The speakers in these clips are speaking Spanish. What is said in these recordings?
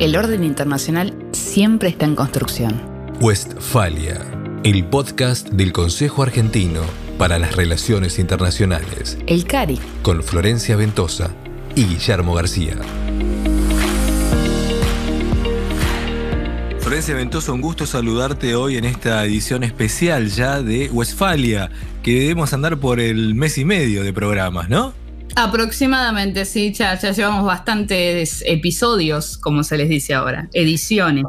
El orden internacional siempre está en construcción. Westfalia, el podcast del Consejo Argentino para las Relaciones Internacionales. El CARI. Con Florencia Ventosa y Guillermo García. Florencia Ventosa, un gusto saludarte hoy en esta edición especial ya de Westfalia, que debemos andar por el mes y medio de programas, ¿no? Aproximadamente, sí, ya, llevamos bastantes episodios, como se les dice ahora, ediciones.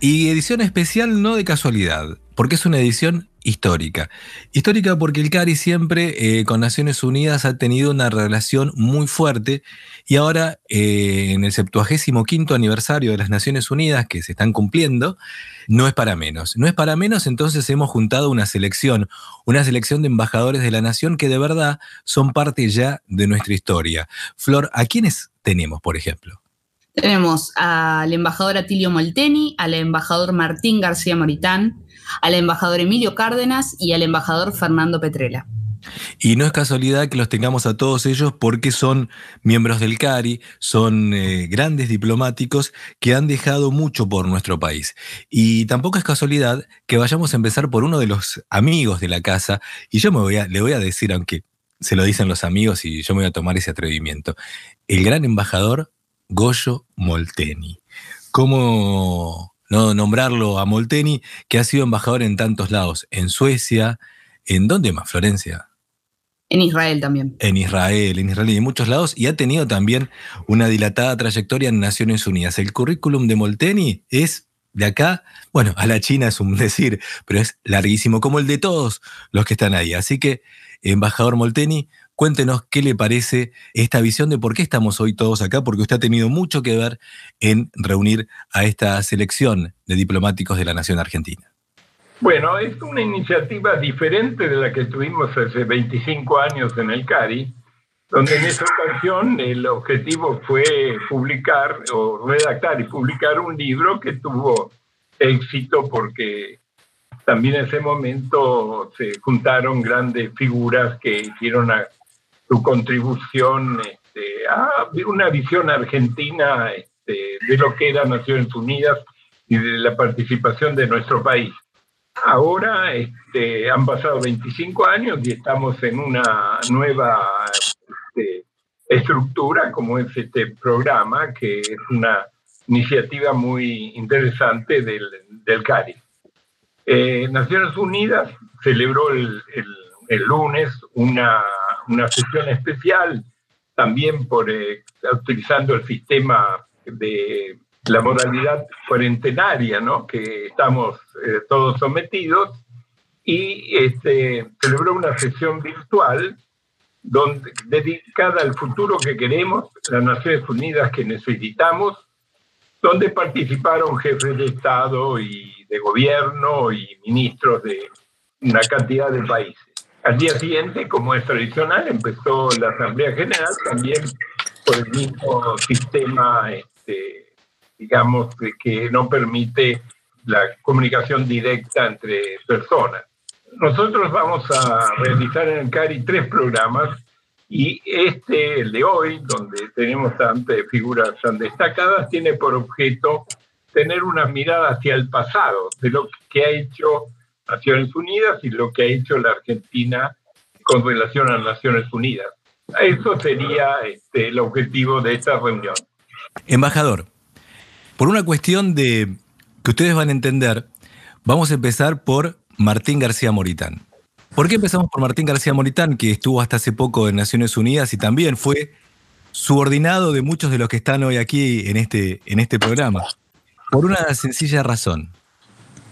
Y edición especial no de casualidad, porque es una edición histórica. Histórica porque el CARI siempre eh, con Naciones Unidas ha tenido una relación muy fuerte y ahora eh, en el 75 aniversario de las Naciones Unidas que se están cumpliendo, no es para menos. No es para menos, entonces hemos juntado una selección, una selección de embajadores de la nación que de verdad son parte ya de nuestra historia. Flor, ¿a quiénes tenemos, por ejemplo? Tenemos al embajador Atilio Molteni, al embajador Martín García Moritán, al embajador Emilio Cárdenas y al embajador Fernando Petrela. Y no es casualidad que los tengamos a todos ellos porque son miembros del CARI, son eh, grandes diplomáticos que han dejado mucho por nuestro país. Y tampoco es casualidad que vayamos a empezar por uno de los amigos de la casa, y yo me voy a, le voy a decir, aunque se lo dicen los amigos y yo me voy a tomar ese atrevimiento, el gran embajador Goyo Molteni. ¿Cómo no nombrarlo a Molteni, que ha sido embajador en tantos lados, en Suecia, ¿en dónde más, Florencia? En Israel también. En Israel, en Israel y en muchos lados, y ha tenido también una dilatada trayectoria en Naciones Unidas. El currículum de Molteni es de acá, bueno, a la China es un decir, pero es larguísimo, como el de todos los que están ahí. Así que, embajador Molteni, Cuéntenos qué le parece esta visión de por qué estamos hoy todos acá, porque usted ha tenido mucho que ver en reunir a esta selección de diplomáticos de la Nación Argentina. Bueno, es una iniciativa diferente de la que tuvimos hace 25 años en el CARI, donde en esa ocasión el objetivo fue publicar o redactar y publicar un libro que tuvo éxito porque también en ese momento se juntaron grandes figuras que hicieron a su contribución este, a una visión argentina este, de lo que era Naciones Unidas y de la participación de nuestro país. Ahora este, han pasado 25 años y estamos en una nueva este, estructura como es este programa, que es una iniciativa muy interesante del, del CARI. Eh, Naciones Unidas celebró el, el lunes una una sesión especial, también por eh, utilizando el sistema de la moralidad cuarentenaria, ¿no? que estamos eh, todos sometidos, y este, celebró una sesión virtual donde, dedicada al futuro que queremos, las Naciones Unidas que necesitamos, donde participaron jefes de Estado y de gobierno y ministros de una cantidad de países. Al día siguiente, como es tradicional, empezó la Asamblea General también por el mismo sistema, este, digamos, que no permite la comunicación directa entre personas. Nosotros vamos a realizar en el CARI tres programas y este, el de hoy, donde tenemos tantas figuras tan destacadas, tiene por objeto tener una mirada hacia el pasado, de lo que ha hecho Naciones Unidas y lo que ha hecho la Argentina con relación a Naciones Unidas. Eso sería este, el objetivo de esta reunión. Embajador, por una cuestión de que ustedes van a entender, vamos a empezar por Martín García Moritán. ¿Por qué empezamos por Martín García Moritán, que estuvo hasta hace poco en Naciones Unidas y también fue subordinado de muchos de los que están hoy aquí en este, en este programa? Por una sencilla razón.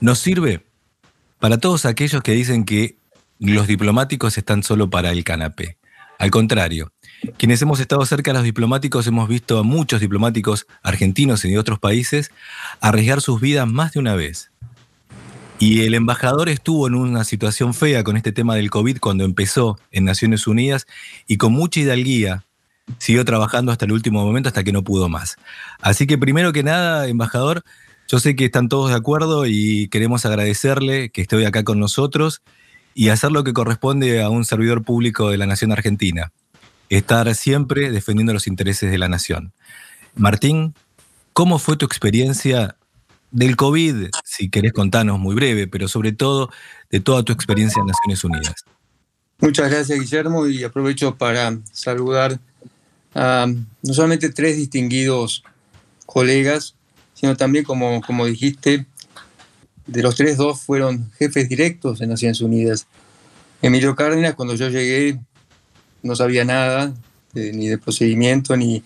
Nos sirve para todos aquellos que dicen que los diplomáticos están solo para el canapé. Al contrario, quienes hemos estado cerca de los diplomáticos hemos visto a muchos diplomáticos argentinos y de otros países arriesgar sus vidas más de una vez. Y el embajador estuvo en una situación fea con este tema del COVID cuando empezó en Naciones Unidas y con mucha hidalguía siguió trabajando hasta el último momento, hasta que no pudo más. Así que primero que nada, embajador, yo sé que están todos de acuerdo y queremos agradecerle que esté hoy acá con nosotros y hacer lo que corresponde a un servidor público de la Nación Argentina. Estar siempre defendiendo los intereses de la nación. Martín, ¿Cómo fue tu experiencia del COVID, si querés contarnos muy breve, pero sobre todo de toda tu experiencia en Naciones Unidas? Muchas gracias, Guillermo, y aprovecho para saludar a no solamente tres distinguidos colegas, sino también, como, como dijiste, de los tres, dos fueron jefes directos en Naciones Unidas. Emilio Cárdenas, cuando yo llegué, no sabía nada, ni de procedimiento, ni,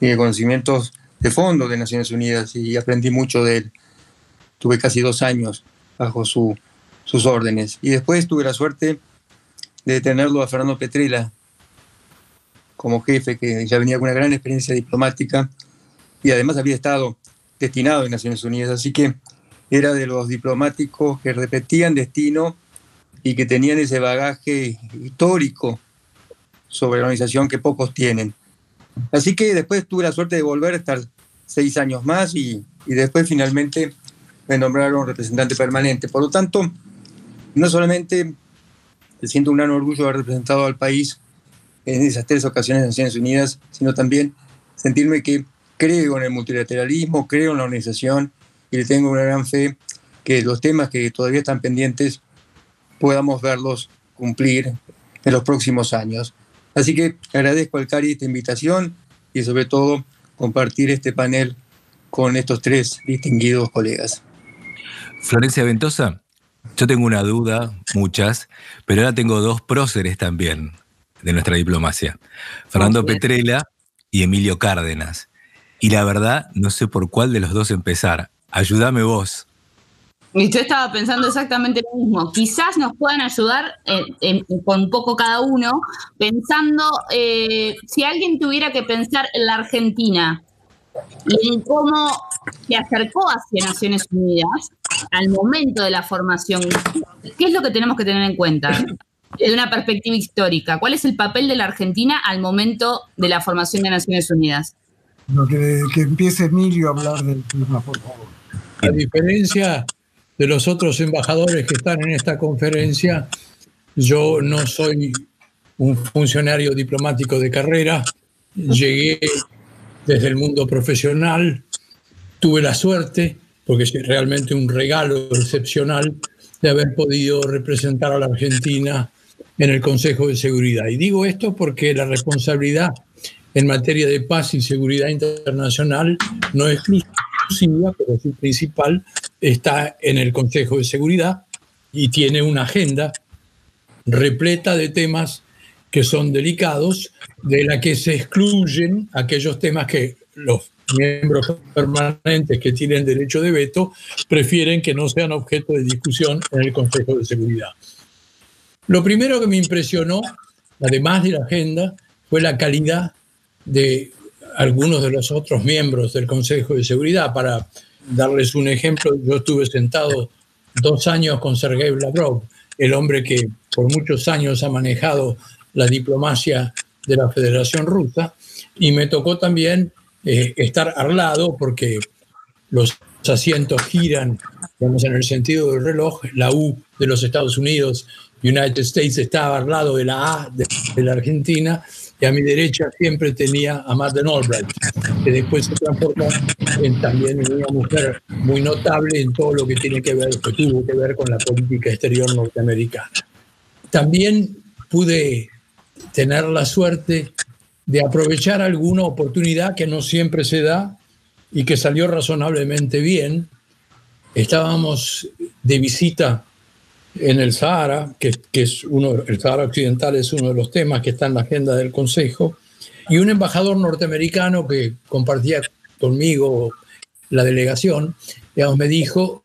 ni de conocimientos de fondo de Naciones Unidas y aprendí mucho de él. Tuve casi dos años bajo su, sus órdenes. Y después tuve la suerte de tenerlo a Fernando Petrella como jefe, que ya venía con una gran experiencia diplomática y además había estado destinado en Naciones Unidas. Así que era de los diplomáticos que repetían destino y que tenían ese bagaje histórico sobre la organización que pocos tienen. Así que después tuve la suerte de volver a estar seis años más y, después finalmente me nombraron representante permanente. Por lo tanto, no solamente siento un gran orgullo de haber representado al país en esas tres ocasiones de Naciones Unidas, sino también sentirme que creo en el multilateralismo, creo en la organización y le tengo una gran fe que los temas que todavía están pendientes podamos verlos cumplir en los próximos años. Así que agradezco al CARI esta invitación y sobre todo compartir este panel con estos tres distinguidos colegas. Florencia Ventosa, yo tengo una duda, muchas, pero ahora tengo dos próceres también de nuestra diplomacia. Fernando Petrella y Emilio Cárdenas. Y la verdad, no sé por cuál de los dos empezar. Ayúdame vos. Y yo estaba pensando exactamente lo mismo. Quizás nos puedan ayudar con poco cada uno, pensando, eh, si alguien tuviera que pensar en la Argentina y en cómo se acercó hacia Naciones Unidas al momento de la formación, ¿qué es lo que tenemos que tener en cuenta? Desde una perspectiva histórica, ¿cuál es el papel de la Argentina al momento de la formación de Naciones Unidas? Que, que empiece Emilio a hablar del tema, por favor. A diferencia de los otros embajadores que están en esta conferencia, yo no soy un funcionario diplomático de carrera, llegué desde el mundo profesional, tuve la suerte, porque es realmente un regalo excepcional, de haber podido representar a la Argentina en el Consejo de Seguridad. Y digo esto porque la responsabilidad en materia de paz y seguridad internacional no exclusiva, pero sí principal, está en el Consejo de Seguridad y tiene una agenda repleta de temas que son delicados, de la que se excluyen aquellos temas que los miembros permanentes que tienen derecho de veto prefieren que no sean objeto de discusión en el Consejo de Seguridad. Lo primero que me impresionó, además de la agenda, fue la calidad de algunos de los otros miembros del Consejo de Seguridad. Para darles un ejemplo, yo estuve sentado dos años con Sergei Lavrov, el hombre que por muchos años ha manejado la diplomacia de la Federación Rusa, y me tocó también eh, estar al lado porque los asientos giran, digamos, en el sentido del reloj, la U de los Estados Unidos, United States, estaba al lado de la A de, de la Argentina, y a mi derecha siempre tenía a Madeleine Albright, que después se transformó en también en una mujer muy notable en todo lo que tiene que ver, que tuvo que ver con la política exterior norteamericana. También pude tener la suerte de aprovechar alguna oportunidad que no siempre se da y que salió razonablemente bien. Estábamos de visita en el Sahara, que, es uno, el Sahara Occidental es uno de los temas que está en la agenda del Consejo, y un embajador norteamericano que compartía conmigo la delegación, digamos, me dijo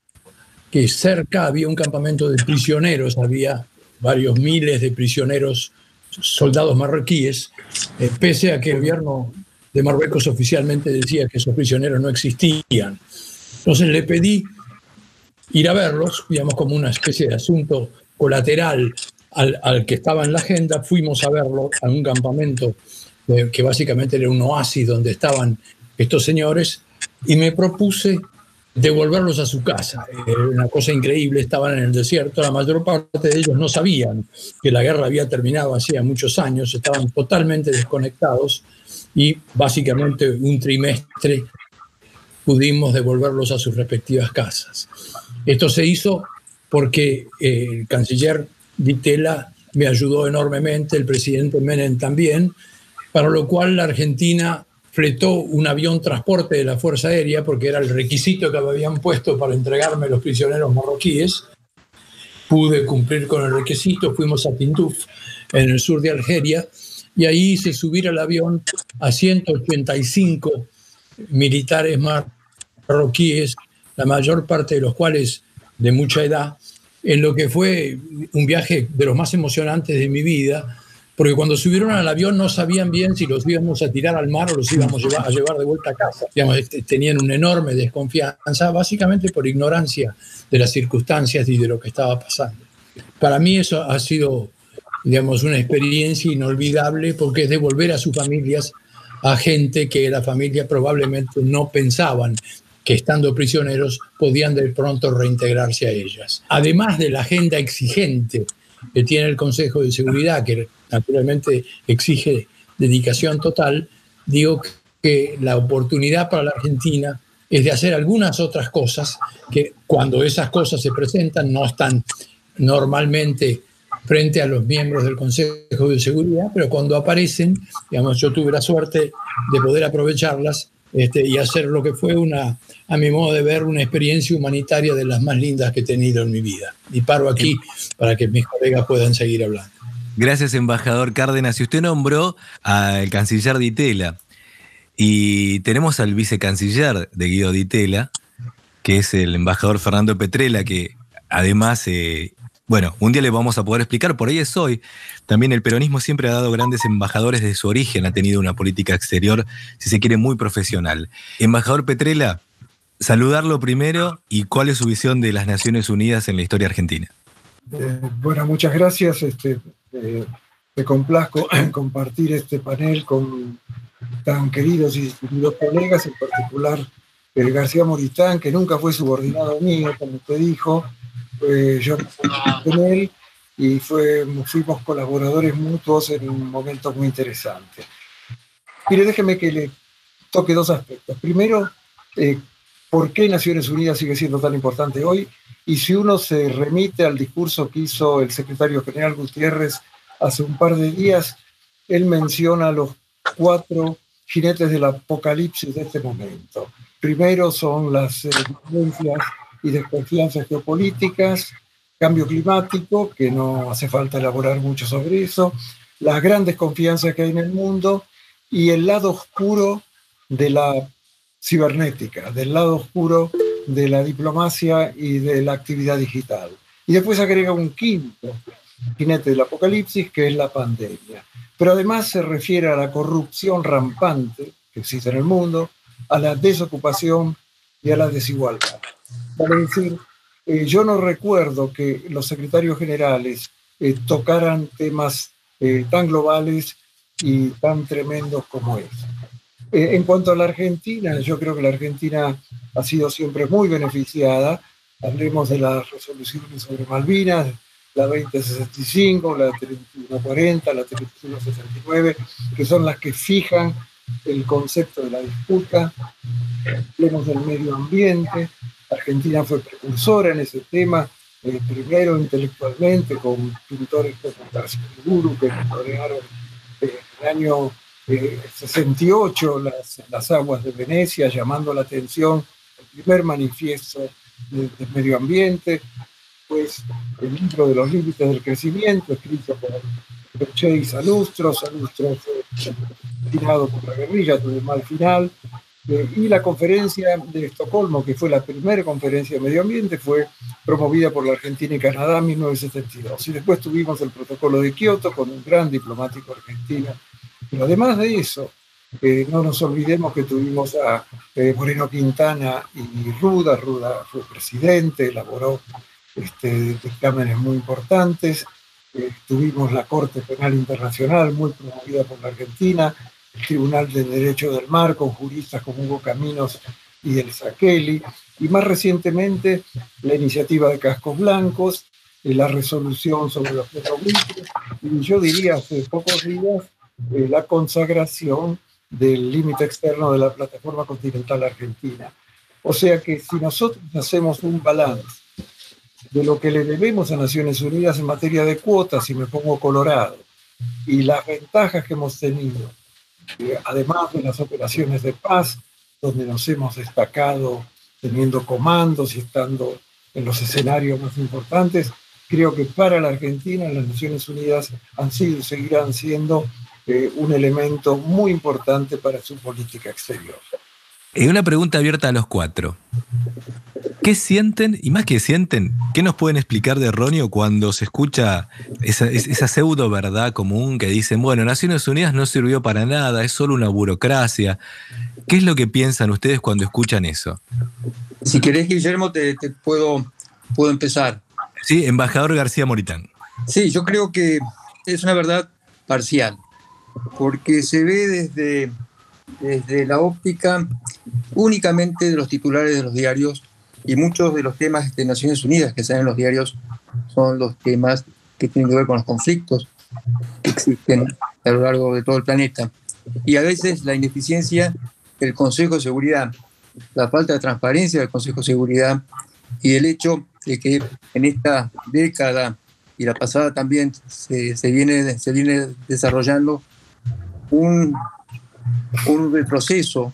que cerca había un campamento de prisioneros, había varios miles de prisioneros, soldados marroquíes, eh, pese a que el gobierno de Marruecos oficialmente decía que esos prisioneros no existían. Entonces le pedí ir a verlos, digamos como una especie de asunto colateral al, que estaba en la agenda, fuimos a verlo a un campamento eh, que básicamente era un oasis donde estaban estos señores y me propuse devolverlos a su casa. Era una cosa increíble, estaban en el desierto, la mayor parte de ellos no sabían que la guerra había terminado hacía muchos años, estaban totalmente desconectados y básicamente un trimestre pudimos devolverlos a sus respectivas casas. Esto se hizo porque eh, el canciller Vitela me ayudó enormemente, el presidente Menem también, para lo cual la Argentina fletó un avión transporte de la Fuerza Aérea, porque era el requisito que me habían puesto para entregarme los prisioneros marroquíes. Pude cumplir con el requisito, fuimos a Tinduf, en el sur de Algeria, y ahí hice subir al avión a 185 militares marroquíes, la mayor parte de los cuales de mucha edad, en lo que fue un viaje de los más emocionantes de mi vida, porque cuando subieron al avión no sabían bien si los íbamos a tirar al mar o los íbamos a llevar, de vuelta a casa. Digamos, este, tenían una enorme desconfianza, básicamente por ignorancia de las circunstancias y de lo que estaba pasando. Para mí eso ha sido, digamos, una experiencia inolvidable porque es devolver a sus familias a gente que la familia probablemente no pensaban que estando prisioneros podían de pronto reintegrarse a ellas. Además de la agenda exigente que tiene el Consejo de Seguridad, que naturalmente exige dedicación total, digo que la oportunidad para la Argentina es de hacer algunas otras cosas que cuando esas cosas se presentan no están normalmente frente a los miembros del Consejo de Seguridad, pero cuando aparecen, digamos, yo tuve la suerte de poder aprovecharlas este, y hacer lo que fue una, a mi modo de ver, una experiencia humanitaria de las más lindas que he tenido en mi vida. Y paro aquí para que mis colegas puedan seguir hablando. Gracias, embajador Cárdenas. Y usted nombró al canciller Ditela. Y tenemos al vicecanciller de Guido Ditela, que es el embajador Fernando Petrella, que además eh, bueno, un día le vamos a poder explicar, por ahí es hoy. También el peronismo siempre ha dado grandes embajadores de su origen, ha tenido una política exterior, si se quiere, muy profesional. Embajador Petrella, saludarlo primero y cuál es su visión de las Naciones Unidas en la historia argentina. Eh, bueno, muchas gracias. Este, eh, me complazco en compartir este panel con tan queridos y distinguidos colegas, en particular el García Moritán, que nunca fue subordinado mío, como usted dijo, yo con él y fue, fuimos colaboradores mutuos en un momento muy interesante. Mire, déjeme que le toque dos aspectos. Primero, eh, ¿por qué Naciones Unidas sigue siendo tan importante hoy? Y si uno se remite al discurso que hizo el secretario general Gutiérrez hace un par de días, él menciona los cuatro jinetes del apocalipsis de este momento. Primero son las eh, y desconfianzas geopolíticas, cambio climático, que no hace falta elaborar mucho sobre eso, las grandes confianzas que hay en el mundo y el lado oscuro de la cibernética, del lado oscuro de la diplomacia y de la actividad digital. Y después agrega un quinto jinete del apocalipsis, que es la pandemia. Pero además se refiere a la corrupción rampante que existe en el mundo, a la desocupación y a la desigualdad. Vale decir, eh, yo no recuerdo que los secretarios generales eh, tocaran temas eh, tan globales y tan tremendos como es. en cuanto a la Argentina, yo creo que la Argentina ha sido siempre muy beneficiada. Hablemos de las resoluciones sobre Malvinas, la 2065, la 3140, la 3169, que son las que fijan el concepto de la disputa. Hablemos del medio ambiente, Argentina fue precursora en ese tema, eh, primero intelectualmente con pintores como Guru, que rodearon eh, el año 68 eh, las, las, aguas de Venecia, llamando la atención el primer manifiesto del medio ambiente, pues el libro de los límites del crecimiento, escrito por Perche y Salustro, Salustro fue tirado por la guerrilla, tuvo mal final, y la conferencia de Estocolmo, que fue la primera conferencia de medio ambiente, fue promovida por la Argentina y Canadá en 1972. Y después tuvimos el protocolo de Kioto con un gran diplomático argentino. Pero además de eso, eh, no nos olvidemos que tuvimos a eh, Moreno Quintana y Ruda. Ruda fue presidente, elaboró este, dictámenes muy importantes. Eh, tuvimos la Corte Penal Internacional, muy promovida por la Argentina, Tribunal de Derecho del Mar, con juristas como Hugo Caminos y el Saqueli, y más recientemente la iniciativa de Cascos Blancos, y la resolución sobre los petroglifos, y yo diría hace pocos días la consagración del límite externo de la plataforma continental argentina. O sea que si nosotros hacemos un balance de lo que le debemos a Naciones Unidas en materia de cuotas, y me pongo colorado, y las ventajas que hemos tenido, eh, además de las operaciones de paz, donde nos hemos destacado teniendo comandos y estando en los escenarios más importantes, creo que para la Argentina las Naciones Unidas han sido y seguirán siendo eh, un elemento muy importante para su política exterior. Y una pregunta abierta a los cuatro. ¿Qué sienten, y más que sienten, qué nos pueden explicar de erróneo cuando se escucha esa, esa, pseudo verdad común que dicen, bueno, Naciones Unidas no sirvió para nada, es solo una burocracia? ¿Qué es lo que piensan ustedes cuando escuchan eso? Si querés, Guillermo, te, puedo, puedo empezar. Sí, embajador García Moritán. Sí, yo creo que es una verdad parcial, porque se ve desde, desde la óptica únicamente de los titulares de los diarios y muchos de los temas de Naciones Unidas que salen en los diarios son los temas que tienen que ver con los conflictos que existen a lo largo de todo el planeta. Y a veces la ineficiencia del Consejo de Seguridad, la falta de transparencia del Consejo de Seguridad y el hecho de que en esta década y la pasada también se, se viene, se viene desarrollando un, un retroceso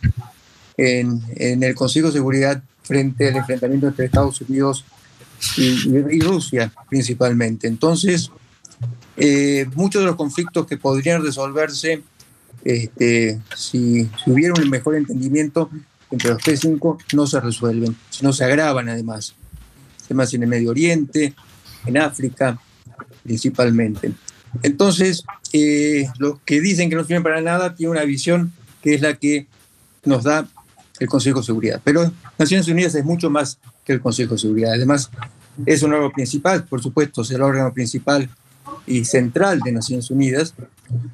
en, en, el Consejo de Seguridad frente al enfrentamiento entre Estados Unidos y, Rusia principalmente. Entonces, eh, muchos de los conflictos que podrían resolverse este, si, si, hubiera un mejor entendimiento entre los P5, no se resuelven, sino se agravan además. Temas en el Medio Oriente, en África principalmente. Entonces, eh, los que dicen que no sirven para nada tienen una visión que es la que nos da el Consejo de Seguridad. Pero Naciones Unidas es mucho más que el Consejo de Seguridad. Además, es un órgano principal, por supuesto, es el órgano principal y central de Naciones Unidas,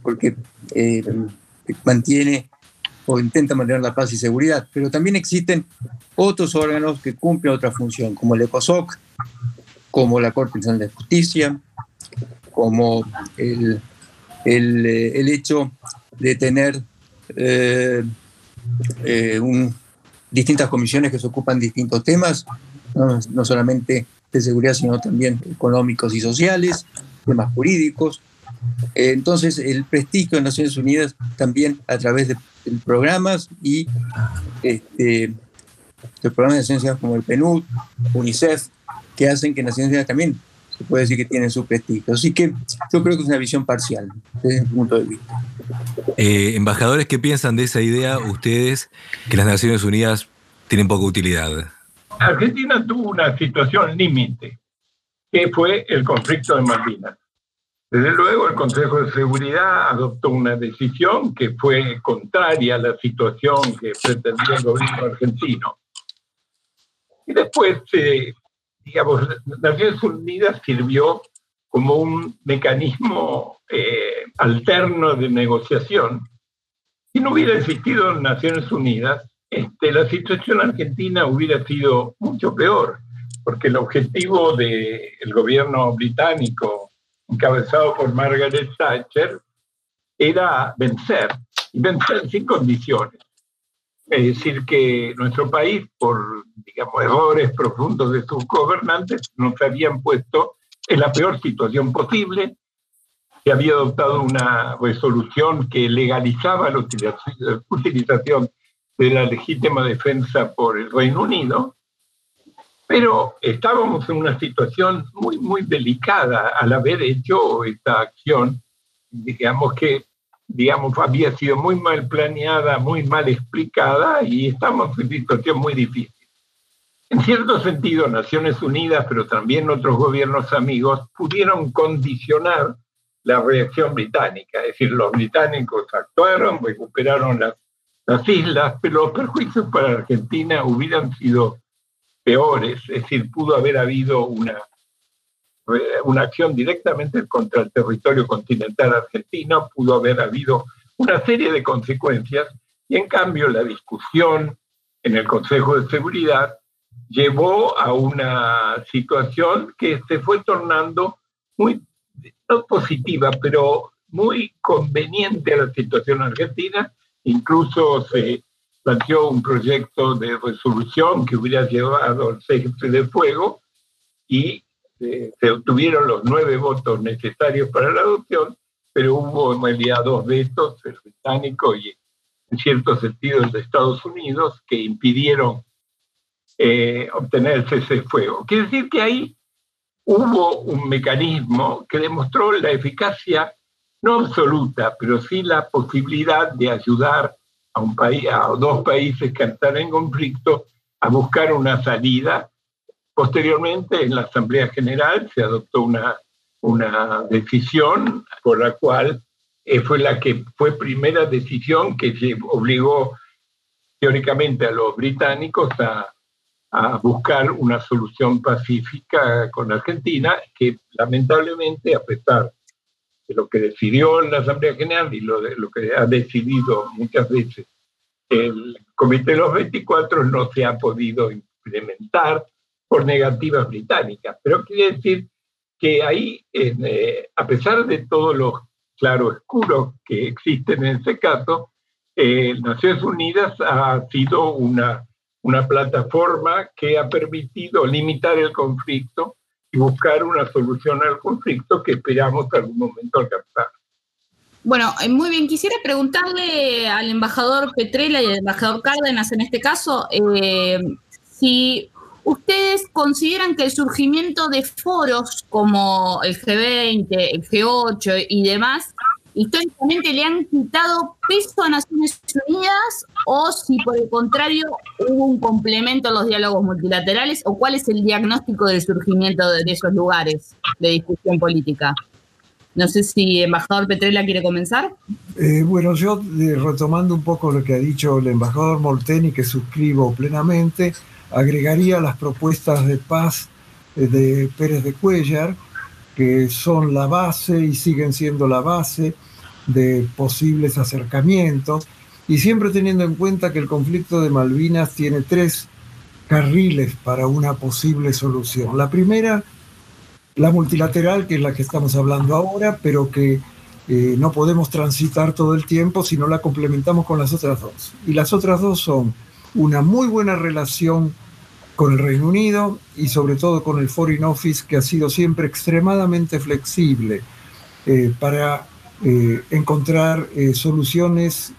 porque eh, mantiene o intenta mantener la paz y seguridad. Pero también existen otros órganos que cumplen otra función, como el ECOSOC, como la Corte Nacional de Justicia, como el, el, eh, hecho de tener eh, un, distintas comisiones que se ocupan distintos temas, no, no, solamente de seguridad, sino también económicos y sociales, temas jurídicos. Eh, entonces, el prestigio de Naciones Unidas también a través de, de programas y este, de programas de Naciones Unidas como el PNUD, UNICEF, que hacen que Naciones Unidas también se puede decir que tienen su prestigio. Así que yo creo que es una visión parcial desde mi punto de vista. Eh, embajadores, ¿qué piensan de esa idea ustedes que las Naciones Unidas tienen poca utilidad? Argentina tuvo una situación límite, que fue el conflicto de Malvinas. Desde luego, el Consejo de Seguridad adoptó una decisión que fue contraria a la situación que pretendía el gobierno argentino. Y después eh, digamos, Naciones Unidas sirvió como un mecanismo eh, alterno de negociación. Si no hubiera existido Naciones Unidas, este, la situación argentina hubiera sido mucho peor, porque el objetivo del gobierno británico, encabezado por Margaret Thatcher, era vencer, y vencer sin condiciones. Es decir, que nuestro país, por digamos, errores profundos de sus gobernantes, nos habían puesto en la peor situación posible. Se había adoptado una resolución que legalizaba la utilización de la legítima defensa por el Reino Unido, pero estábamos en una situación muy, muy delicada al haber hecho esta acción, digamos que digamos, había sido muy mal planeada, muy mal explicada y estamos en una situación muy difícil. En cierto sentido, Naciones Unidas, pero también otros gobiernos amigos, pudieron condicionar la reacción británica. Es decir, los británicos actuaron, recuperaron las, las islas, pero los perjuicios para Argentina hubieran sido peores. Es decir, pudo haber habido una una acción directamente contra el territorio continental argentino, pudo haber habido una serie de consecuencias y en cambio la discusión en el Consejo de Seguridad llevó a una situación que se fue tornando muy, no positiva, pero muy conveniente a la situación argentina. Incluso se planteó un proyecto de resolución que hubiera llevado al cese de fuego y eh, se obtuvieron los nueve votos necesarios para la adopción, pero hubo en realidad dos vetos, el británico y en cierto sentido el de Estados Unidos, que impidieron eh, obtener el cese de fuego. Quiere decir que ahí hubo un mecanismo que demostró la eficacia no absoluta, pero sí la posibilidad de ayudar a un país, a dos países que están en conflicto a buscar una salida. Posteriormente, en la Asamblea General se adoptó una, una decisión por la cual eh, fue la que fue primera decisión que obligó teóricamente a los británicos a, a buscar una solución pacífica con Argentina, que lamentablemente, a pesar de lo que decidió la Asamblea General y lo, de, lo que ha decidido muchas veces el Comité de los 24, no se ha podido implementar por negativas británicas. Pero quiere decir que ahí, eh, a pesar de todos los claroscuros que existen en ese caso, eh, Naciones Unidas ha sido una, una plataforma que ha permitido limitar el conflicto y buscar una solución al conflicto que esperamos algún momento alcanzar. Bueno, eh, muy bien, quisiera preguntarle al embajador Petrella y al embajador Cárdenas en este caso, eh, si ustedes consideran que el surgimiento de foros como el G20, el G8 y demás históricamente le han quitado peso a Naciones Unidas o si por el contrario hubo un complemento a los diálogos multilaterales o cuál es el diagnóstico del surgimiento de, esos lugares de discusión política. No sé si embajador Petrella quiere comenzar. Eh, bueno, yo eh, retomando un poco lo que ha dicho el embajador Molteni, que suscribo plenamente, agregaría las propuestas de paz eh, de Pérez de Cuellar, que son la base y siguen siendo la base de posibles acercamientos, y siempre teniendo en cuenta que el conflicto de Malvinas tiene tres carriles para una posible solución. La primera, la multilateral, que es la que estamos hablando ahora, pero que eh, no podemos transitar todo el tiempo si no la complementamos con las otras dos. Y las otras dos son una muy buena relación con el Reino Unido y sobre todo con el Foreign Office, que ha sido siempre extremadamente flexible eh, para eh, encontrar eh, soluciones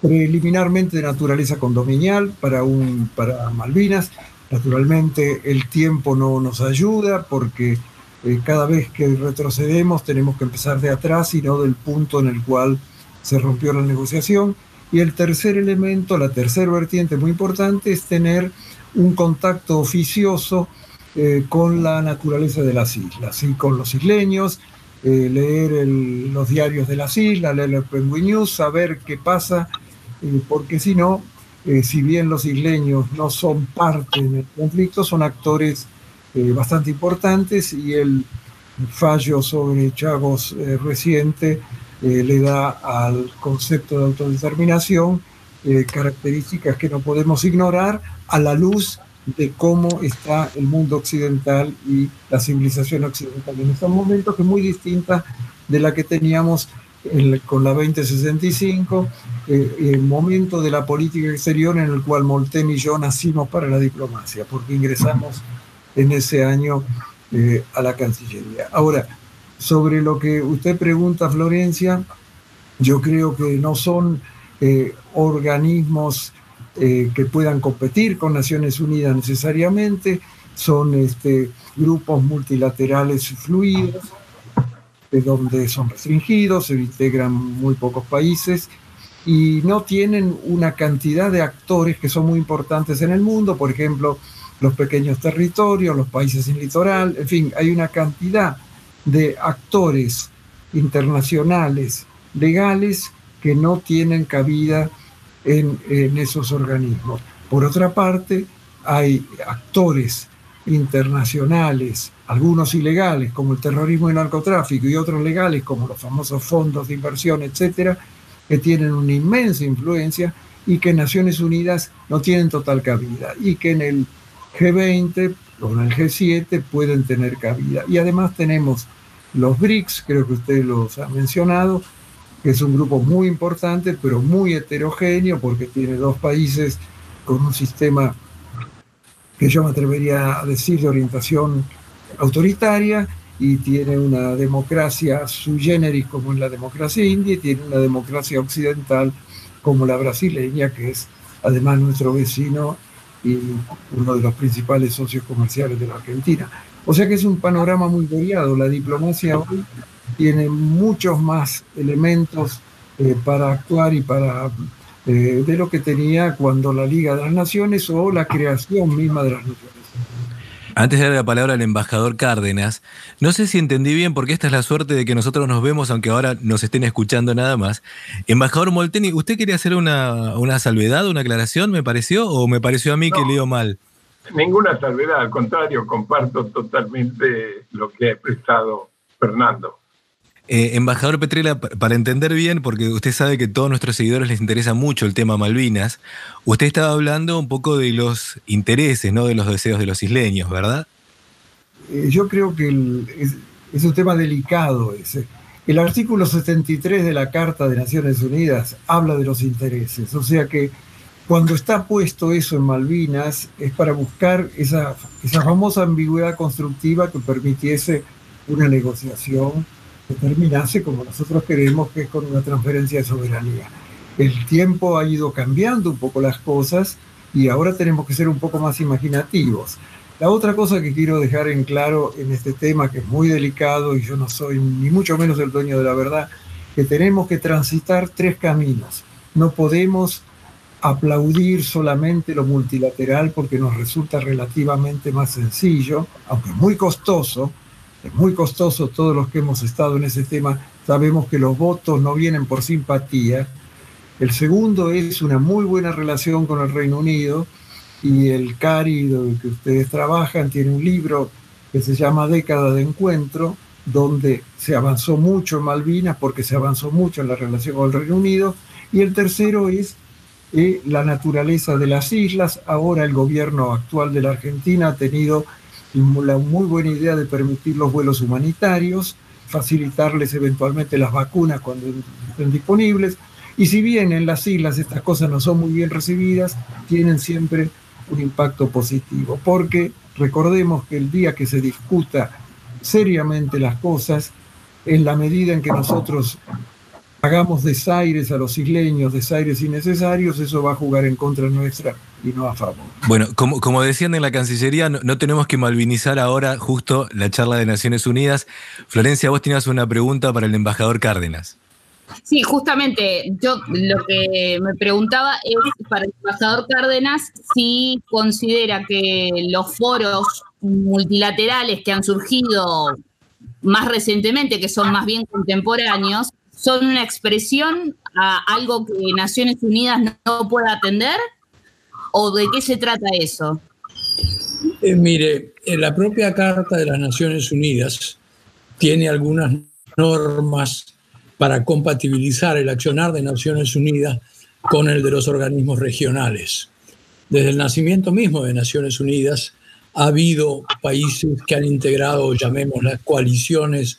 preliminarmente de naturaleza condominial para, un, para Malvinas. Naturalmente el tiempo no nos ayuda porque eh, cada vez que retrocedemos tenemos que empezar de atrás y no del punto en el cual se rompió la negociación. Y el tercer elemento, la tercera vertiente muy importante, es tener un contacto oficioso con la naturaleza de las islas, y con los isleños, eh, leer los diarios de las islas, leer el Penguin News, saber qué pasa, eh, porque si no, eh, si bien los isleños no son parte del conflicto, son actores bastante importantes y el fallo sobre Chagos reciente le da al concepto de autodeterminación características que no podemos ignorar a la luz de cómo está el mundo occidental y la civilización occidental en estos momentos, que es muy distinta de la que teníamos con la 2065, eh, el momento de la política exterior en el cual Molten y yo nacimos para la diplomacia, porque ingresamos en ese año eh, a la Cancillería. Ahora, sobre lo que usted pregunta, Florencia, yo creo que no son eh, organismos eh, que puedan competir con Naciones Unidas necesariamente, son este, grupos multilaterales fluidos, de donde son restringidos, se integran muy pocos países y no tienen una cantidad de actores que son muy importantes en el mundo, por ejemplo, los pequeños territorios, los países sin litoral, en fin, hay una cantidad de actores internacionales legales que no tienen cabida en, esos organismos. Por otra parte, hay actores internacionales, algunos ilegales, como el terrorismo y narcotráfico, y otros legales, como los famosos fondos de inversión, etcétera, que tienen una inmensa influencia y que en Naciones Unidas no tienen total cabida, y que en el G20 o en el G7 pueden tener cabida. Y además tenemos los BRICS, creo que usted los ha mencionado, que es un grupo muy importante, pero muy heterogéneo, porque tiene dos países con un sistema que yo me atrevería a decir de orientación autoritaria, y tiene una democracia sui generis como en la democracia india, y tiene una democracia occidental como la brasileña, que es además nuestro vecino y uno de los principales socios comerciales de la Argentina. O sea que es un panorama muy variado. La diplomacia hoy tiene muchos más elementos eh, para actuar y para eh, de lo que tenía cuando la Liga de las Naciones o la creación misma de las Naciones. Antes de dar la palabra al embajador Cárdenas, no sé si entendí bien porque esta es la suerte de que nosotros nos vemos, aunque ahora nos estén escuchando nada más. Embajador Molteni, ¿usted quería hacer una, una salvedad, una aclaración, me pareció, o me pareció a mí que leo mal? Ninguna salvedad, al contrario, comparto totalmente lo que ha expresado Fernando. Eh, embajador Petrela, para entender bien, porque usted sabe que a todos nuestros seguidores les interesa mucho el tema Malvinas, usted estaba hablando un poco de los intereses, no de los deseos de los isleños, ¿verdad? Eh, yo creo que es, un tema delicado ese. El artículo 73 de la Carta de Naciones Unidas habla de los intereses, o sea que cuando está puesto eso en Malvinas es para buscar esa, esa famosa ambigüedad constructiva que permitiese una negociación que terminase como nosotros queremos, que es con una transferencia de soberanía. El tiempo ha ido cambiando un poco las cosas y ahora tenemos que ser un poco más imaginativos. La otra cosa que quiero dejar en claro en este tema, que es muy delicado y yo no soy ni mucho menos el dueño de la verdad, que tenemos que transitar tres caminos. No podemos aplaudir solamente lo multilateral porque nos resulta relativamente más sencillo, aunque muy costoso, es muy costoso, todos los que hemos estado en ese tema sabemos que los votos no vienen por simpatía. El segundo es una muy buena relación con el Reino Unido y el CARI, que ustedes trabajan, tiene un libro que se llama Década de Encuentro, donde se avanzó mucho en Malvinas porque se avanzó mucho en la relación con el Reino Unido. Y el tercero es eh, la naturaleza de las islas. Ahora el gobierno actual de la Argentina ha tenido la muy buena idea de permitir los vuelos humanitarios, facilitarles eventualmente las vacunas cuando estén disponibles. Y si bien en las islas estas cosas no son muy bien recibidas, tienen siempre un impacto positivo, porque recordemos que el día que se discuta seriamente las cosas, en la medida en que nosotros hagamos desaires a los isleños, desaires innecesarios, eso va a jugar en contra nuestra y no a favor. Bueno, como, como decían en la Cancillería, no, tenemos que malvinizar ahora justo la charla de Naciones Unidas. Florencia, vos tenías una pregunta para el embajador Cárdenas. Sí, justamente, yo lo que me preguntaba es para el embajador Cárdenas si considera que los foros multilaterales que han surgido más recientemente, que son más bien contemporáneos, son una expresión a algo que Naciones Unidas no puede atender? ¿O de qué se trata eso? Eh, mire, en la propia Carta de las Naciones Unidas tiene algunas normas para compatibilizar el accionar de Naciones Unidas con el de los organismos regionales. Desde el nacimiento mismo de Naciones Unidas ha habido países que han integrado, llamémoslas, coaliciones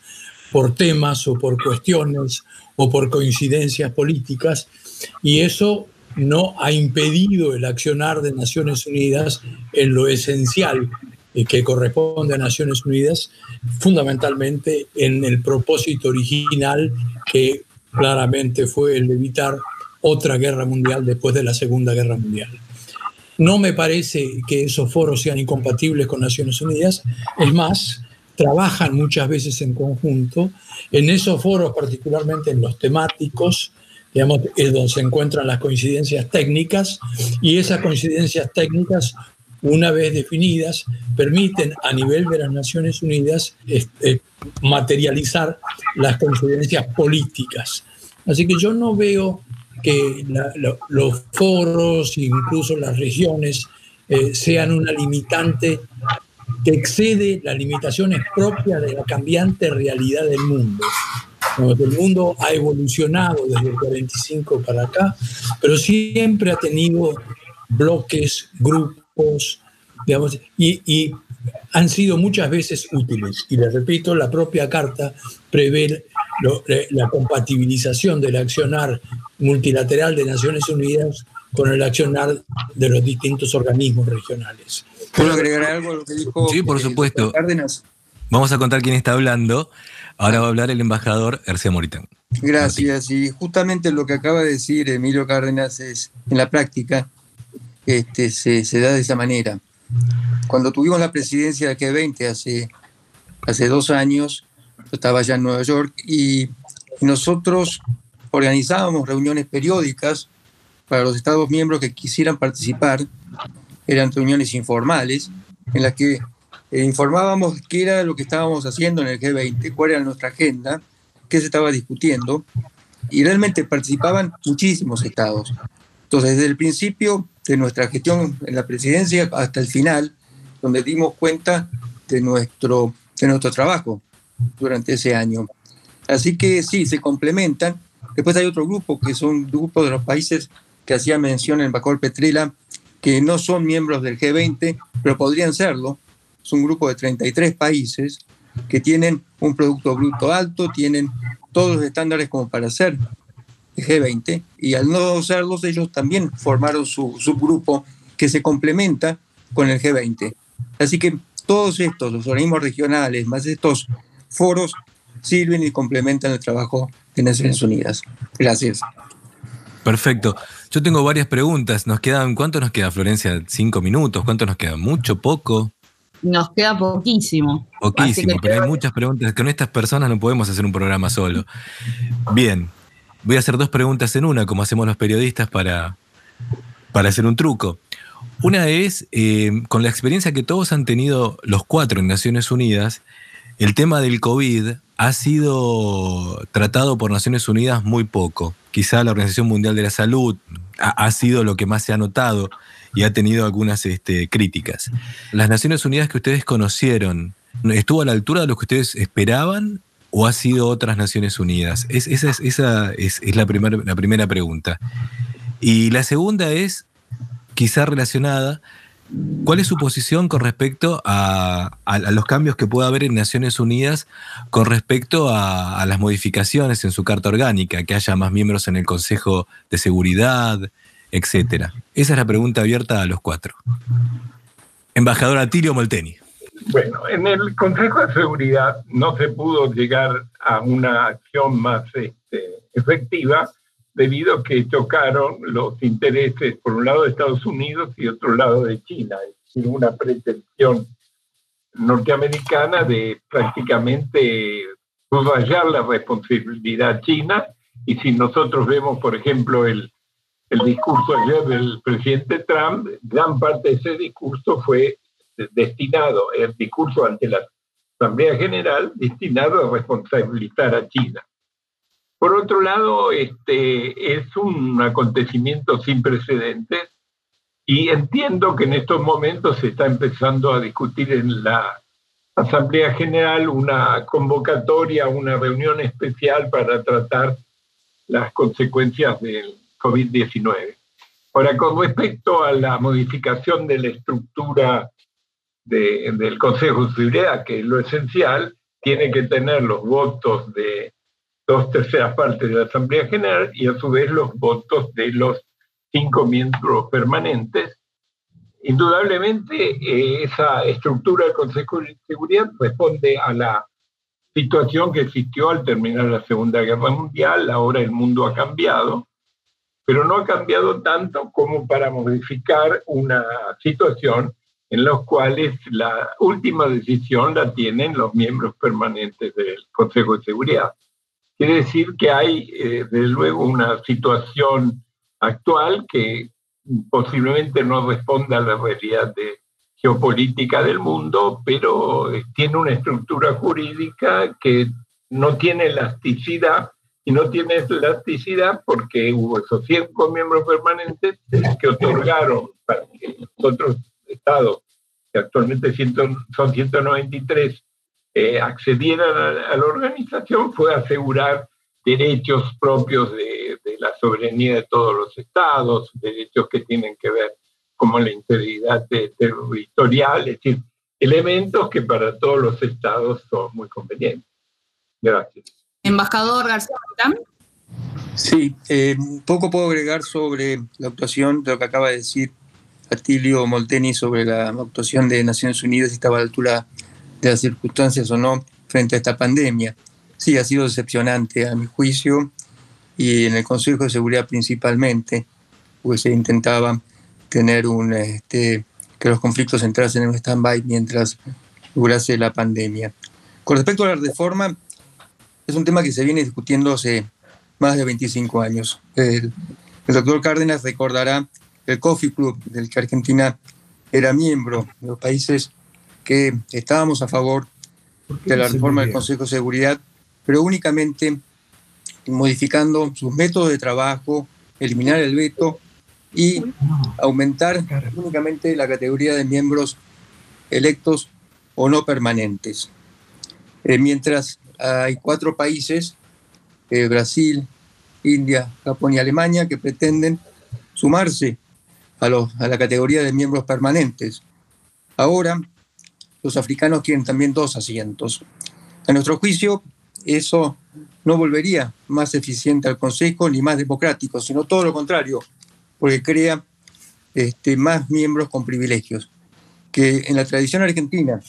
por temas o por cuestiones o por coincidencias políticas y eso no ha impedido el accionar de Naciones Unidas en lo esencial que corresponde a Naciones Unidas, fundamentalmente en el propósito original que claramente fue el de evitar otra guerra mundial después de la Segunda Guerra Mundial. No me parece que esos foros sean incompatibles con Naciones Unidas, es más, trabajan muchas veces en conjunto. En esos foros, particularmente en los temáticos, digamos, es donde se encuentran las coincidencias técnicas y esas coincidencias técnicas, una vez definidas, permiten a nivel de las Naciones Unidas este, materializar las coincidencias políticas. Así que yo no veo que los foros, incluso las regiones, eh, sean una limitante que excede las limitaciones propias de la cambiante realidad del mundo. El mundo ha evolucionado desde el 45 para acá, pero siempre ha tenido bloques, grupos, digamos, y, y han sido muchas veces útiles. Y les repito, la propia carta prevé la compatibilización del accionar multilateral de Naciones Unidas con el accionar de los distintos organismos regionales. ¿Puedo agregar algo a lo que dijo? Sí, por supuesto. Vamos a contar quién está hablando. Ahora va a hablar el embajador García Moritán. Gracias. Y justamente lo que acaba de decir Emilio Cárdenas es, en la práctica, este, se, da de esa manera. Cuando tuvimos la presidencia del G20 hace, hace dos años, yo estaba allá en Nueva York y nosotros organizábamos reuniones periódicas para los Estados miembros que quisieran participar. Eran reuniones informales en las que eh, informábamos qué era lo que estábamos haciendo en el G20, cuál era nuestra agenda, qué se estaba discutiendo, y realmente participaban muchísimos estados. Entonces, desde el principio de nuestra gestión en la presidencia hasta el final, donde dimos cuenta de nuestro, de nuestro trabajo durante ese año. Así que sí, se complementan. Después hay otro grupo, que son grupos de los países que hacía mención el embajador Petrela, que no son miembros del G20, pero podrían serlo. Es un grupo de 33 países que tienen un Producto Bruto alto, tienen todos los estándares como para ser G20, y al no serlos, ellos también formaron su subgrupo que se complementa con el G20. Así que todos estos, los organismos regionales, más estos foros, sirven y complementan el trabajo de Naciones Unidas. Gracias. Perfecto. Yo tengo varias preguntas. Nos quedan, ¿cuánto nos queda, Florencia? ¿Cinco minutos? ¿Cuánto nos queda? ¿Mucho? ¿Poco? Nos queda poquísimo. Poquísimo, pero hay muchas preguntas. Con estas personas no podemos hacer un programa solo. Bien, voy a hacer dos preguntas en una, como hacemos los periodistas para, para hacer un truco. Una es, eh, con la experiencia que todos han tenido los cuatro en Naciones Unidas, el tema del COVID ha sido tratado por Naciones Unidas muy poco. Quizá la Organización Mundial de la Salud ha, sido lo que más se ha notado y ha tenido algunas este, críticas. ¿Las Naciones Unidas que ustedes conocieron estuvo a la altura de lo que ustedes esperaban o ha sido otras Naciones Unidas? esa es, esa es, la, la primera pregunta. Y la segunda es, quizá relacionada, ¿Cuál es su posición con respecto a, los cambios que pueda haber en Naciones Unidas con respecto a, las modificaciones en su carta orgánica, que haya más miembros en el Consejo de Seguridad, etcétera? Esa es la pregunta abierta a los cuatro. Embajador Atilio Molteni. Bueno, en el Consejo de Seguridad no se pudo llegar a una acción más este, efectiva debido a que chocaron los intereses, por un lado de Estados Unidos y otro lado de China, sin una pretensión norteamericana de prácticamente subrayar la responsabilidad china. Y si nosotros vemos, por ejemplo, el, el discurso ayer del presidente Trump, gran parte de ese discurso fue destinado, el discurso ante la Asamblea General, destinado a responsabilizar a China. Por otro lado, este, es un acontecimiento sin precedentes y entiendo que en estos momentos se está empezando a discutir en la Asamblea General una convocatoria, una reunión especial para tratar las consecuencias del COVID-19. Ahora, con respecto a la modificación de la estructura del Consejo de Seguridad, que es lo esencial, tiene que tener los votos de dos terceras partes de la Asamblea General y a su vez los votos de los cinco miembros permanentes. Indudablemente, eh, esa estructura del Consejo de Seguridad responde a la situación que existió al terminar la Segunda Guerra Mundial. Ahora el mundo ha cambiado, pero no ha cambiado tanto como para modificar una situación en la cual la última decisión la tienen los miembros permanentes del Consejo de Seguridad. Quiere decir que hay, eh, desde luego, una situación actual que posiblemente no responda a la realidad geopolítica del mundo, pero eh, tiene una estructura jurídica que no tiene elasticidad y no tiene elasticidad porque hubo esos cinco miembros permanentes que otorgaron para que otros estados, que actualmente son 193, eh, accedieran a, la organización fue asegurar derechos propios de, la soberanía de todos los estados, derechos que tienen que ver como la integridad territorial, es decir, elementos que para todos los estados son muy convenientes. Gracias. embajador García Sí, eh, poco puedo agregar sobre la actuación de lo que acaba de decir Atilio Molteni sobre la actuación de Naciones Unidas, estaba a la altura de las circunstancias o no frente a esta pandemia. Sí, ha sido decepcionante a mi juicio y en el Consejo de Seguridad principalmente, pues se intentaba tener un, este, que los conflictos entrasen en un stand-by mientras durase la pandemia. Con respecto a la reforma, es un tema que se viene discutiendo hace más de 25 años. El, doctor Cárdenas recordará el Coffee Club, del que Argentina era miembro, de los países que estábamos a favor de la reforma del Consejo de Seguridad, pero únicamente modificando sus métodos de trabajo, eliminar el veto y aumentar únicamente la categoría de miembros electos o no permanentes. Eh, mientras hay cuatro países eh, Brasil, India, Japón y Alemania, que pretenden sumarse a, a la categoría de miembros permanentes. Ahora, los africanos quieren también dos asientos. A nuestro juicio, eso no volvería más eficiente al Consejo ni más democrático, sino todo lo contrario, porque crea este, más miembros con privilegios. Que en la tradición argentina,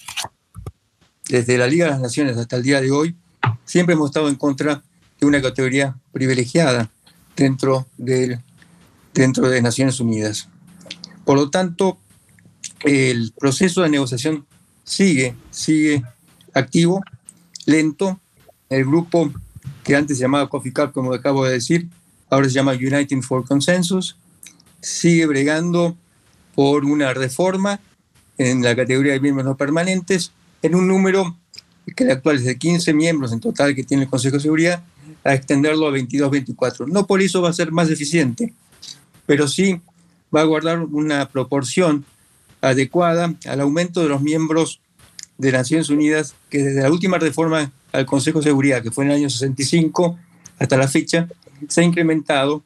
desde la Liga de las Naciones hasta el día de hoy, siempre hemos estado en contra de una categoría privilegiada dentro, del, dentro de Naciones Unidas. Por lo tanto, el proceso de negociación sigue, sigue activo, lento. El grupo que antes se llamaba Coffee Cup, como acabo de decir, ahora se llama Uniting for Consensus, sigue bregando por una reforma en la categoría de miembros no permanentes, en un número que el actual es de 15 miembros en total que tiene el Consejo de Seguridad, a extenderlo a 22-24. No por eso va a ser más eficiente, pero sí va a guardar una proporción adecuada al aumento de los miembros de Naciones Unidas, que desde la última reforma al Consejo de Seguridad, que fue en el año 65 hasta la fecha, se ha incrementado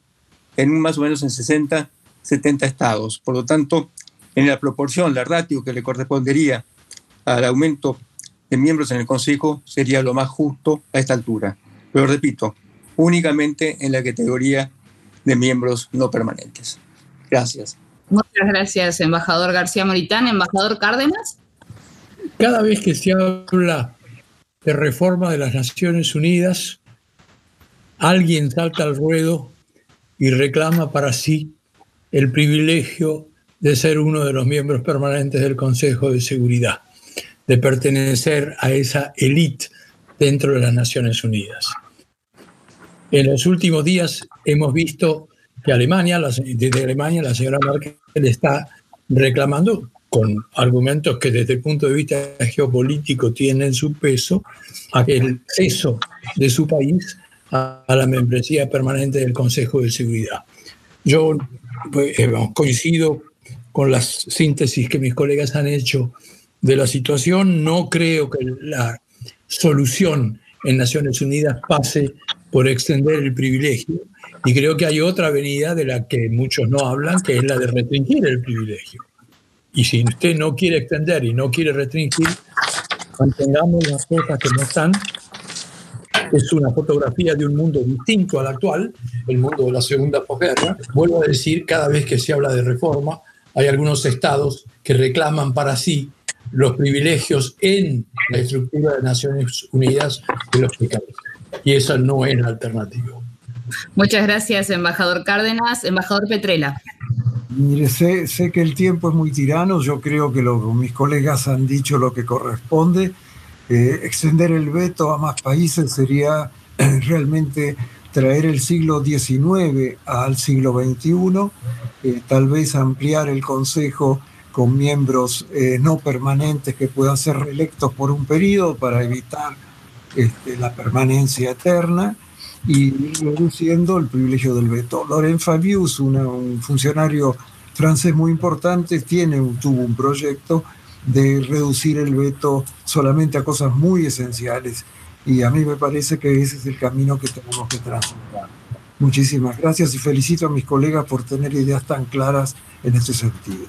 en más o menos en 60, 70 estados. Por lo tanto, en la proporción, la ratio que le correspondería al aumento de miembros en el Consejo sería lo más justo a esta altura. Pero repito, únicamente en la categoría de miembros no permanentes. Gracias. Muchas gracias, embajador García Moritán. Embajador Cárdenas. Cada vez que se habla de reforma de las Naciones Unidas, alguien salta al ruedo y reclama para sí el privilegio de ser uno de los miembros permanentes del Consejo de Seguridad, de pertenecer a esa élite dentro de las Naciones Unidas. En los últimos días hemos visto que Alemania, desde Alemania la señora Merkel está reclamando con argumentos que desde el punto de vista geopolítico tienen su peso, a que el ceso de su país a, la membresía permanente del Consejo de Seguridad. Yo pues, eh, coincido con las síntesis que mis colegas han hecho de la situación. No creo que la solución en Naciones Unidas pase por extender el privilegio. Y creo que hay otra avenida de la que muchos no hablan, que es la de restringir el privilegio. Y si usted no quiere extender y no quiere restringir, mantengamos las cosas que no están. Es una fotografía de un mundo distinto al actual, el mundo de la segunda posguerra. Vuelvo a decir, cada vez que se habla de reforma, hay algunos estados que reclaman para sí los privilegios en la estructura de Naciones Unidas de los pecados. Y esa no es la alternativa. Muchas gracias, embajador Cárdenas. Embajador Petrela. Mire, sé, sé que el tiempo es muy tirano, yo creo que mis colegas han dicho lo que corresponde. Eh, extender el veto a más países sería realmente traer el siglo XIX al siglo XXI, eh, tal vez ampliar el Consejo con miembros eh, no permanentes que puedan ser reelectos por un periodo para evitar este, la permanencia eterna y reduciendo el privilegio del veto. Laurent Fabius, un funcionario francés muy importante, tiene, tuvo un proyecto de reducir el veto solamente a cosas muy esenciales y a mí me parece que ese es el camino que tenemos que transitar. Muchísimas gracias y felicito a mis colegas por tener ideas tan claras en este sentido.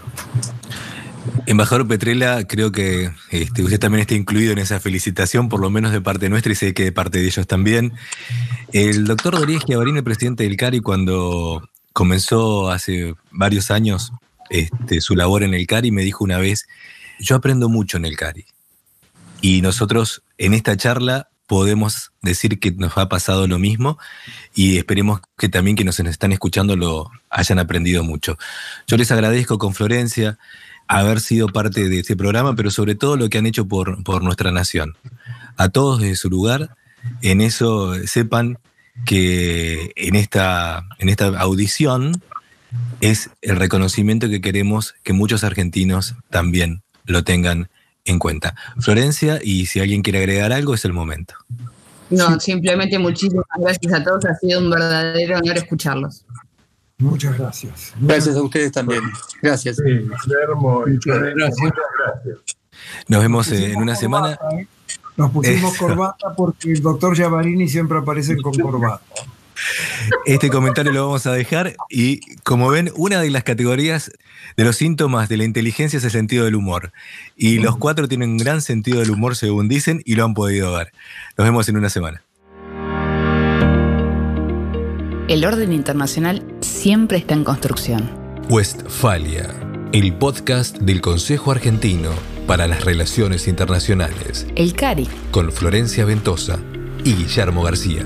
Embajador Petrella, creo que este, usted también está incluido en esa felicitación, por lo menos de parte nuestra y sé que de parte de ellos también. El doctor Doríez Giavarín, el presidente del CARI, cuando comenzó hace varios años este, su labor en el CARI, me dijo una vez, yo aprendo mucho en el CARI. Y nosotros en esta charla podemos decir que nos ha pasado lo mismo y esperemos que también que nos están escuchando lo hayan aprendido mucho. Yo les agradezco con Florencia haber sido parte de este programa, pero sobre todo lo que han hecho por, por nuestra nación. A todos desde su lugar, en eso sepan que en esta, en esta audición es el reconocimiento que queremos que muchos argentinos también lo tengan en cuenta. Florencia, y si alguien quiere agregar algo, es el momento. No, simplemente muchísimas gracias a todos, ha sido un verdadero honor escucharlos. Muchas gracias. Gracias a ustedes también. Gracias. Sí, Guillermo, Muchas gracias. muchas gracias. Nos vemos eh, en una semana. Corbata, ¿eh? Nos pusimos Eso. corbata porque el doctor Giavarini siempre aparece con corbata. Este comentario lo vamos a dejar y como ven, una de las categorías de los síntomas de la inteligencia es el sentido del humor. Y los cuatro tienen un gran sentido del humor según dicen y lo han podido ver. Nos vemos en una semana. El orden internacional siempre está en construcción. Westfalia, el podcast del Consejo Argentino para las Relaciones Internacionales, El CARI con Florencia Ventosa y Guillermo García.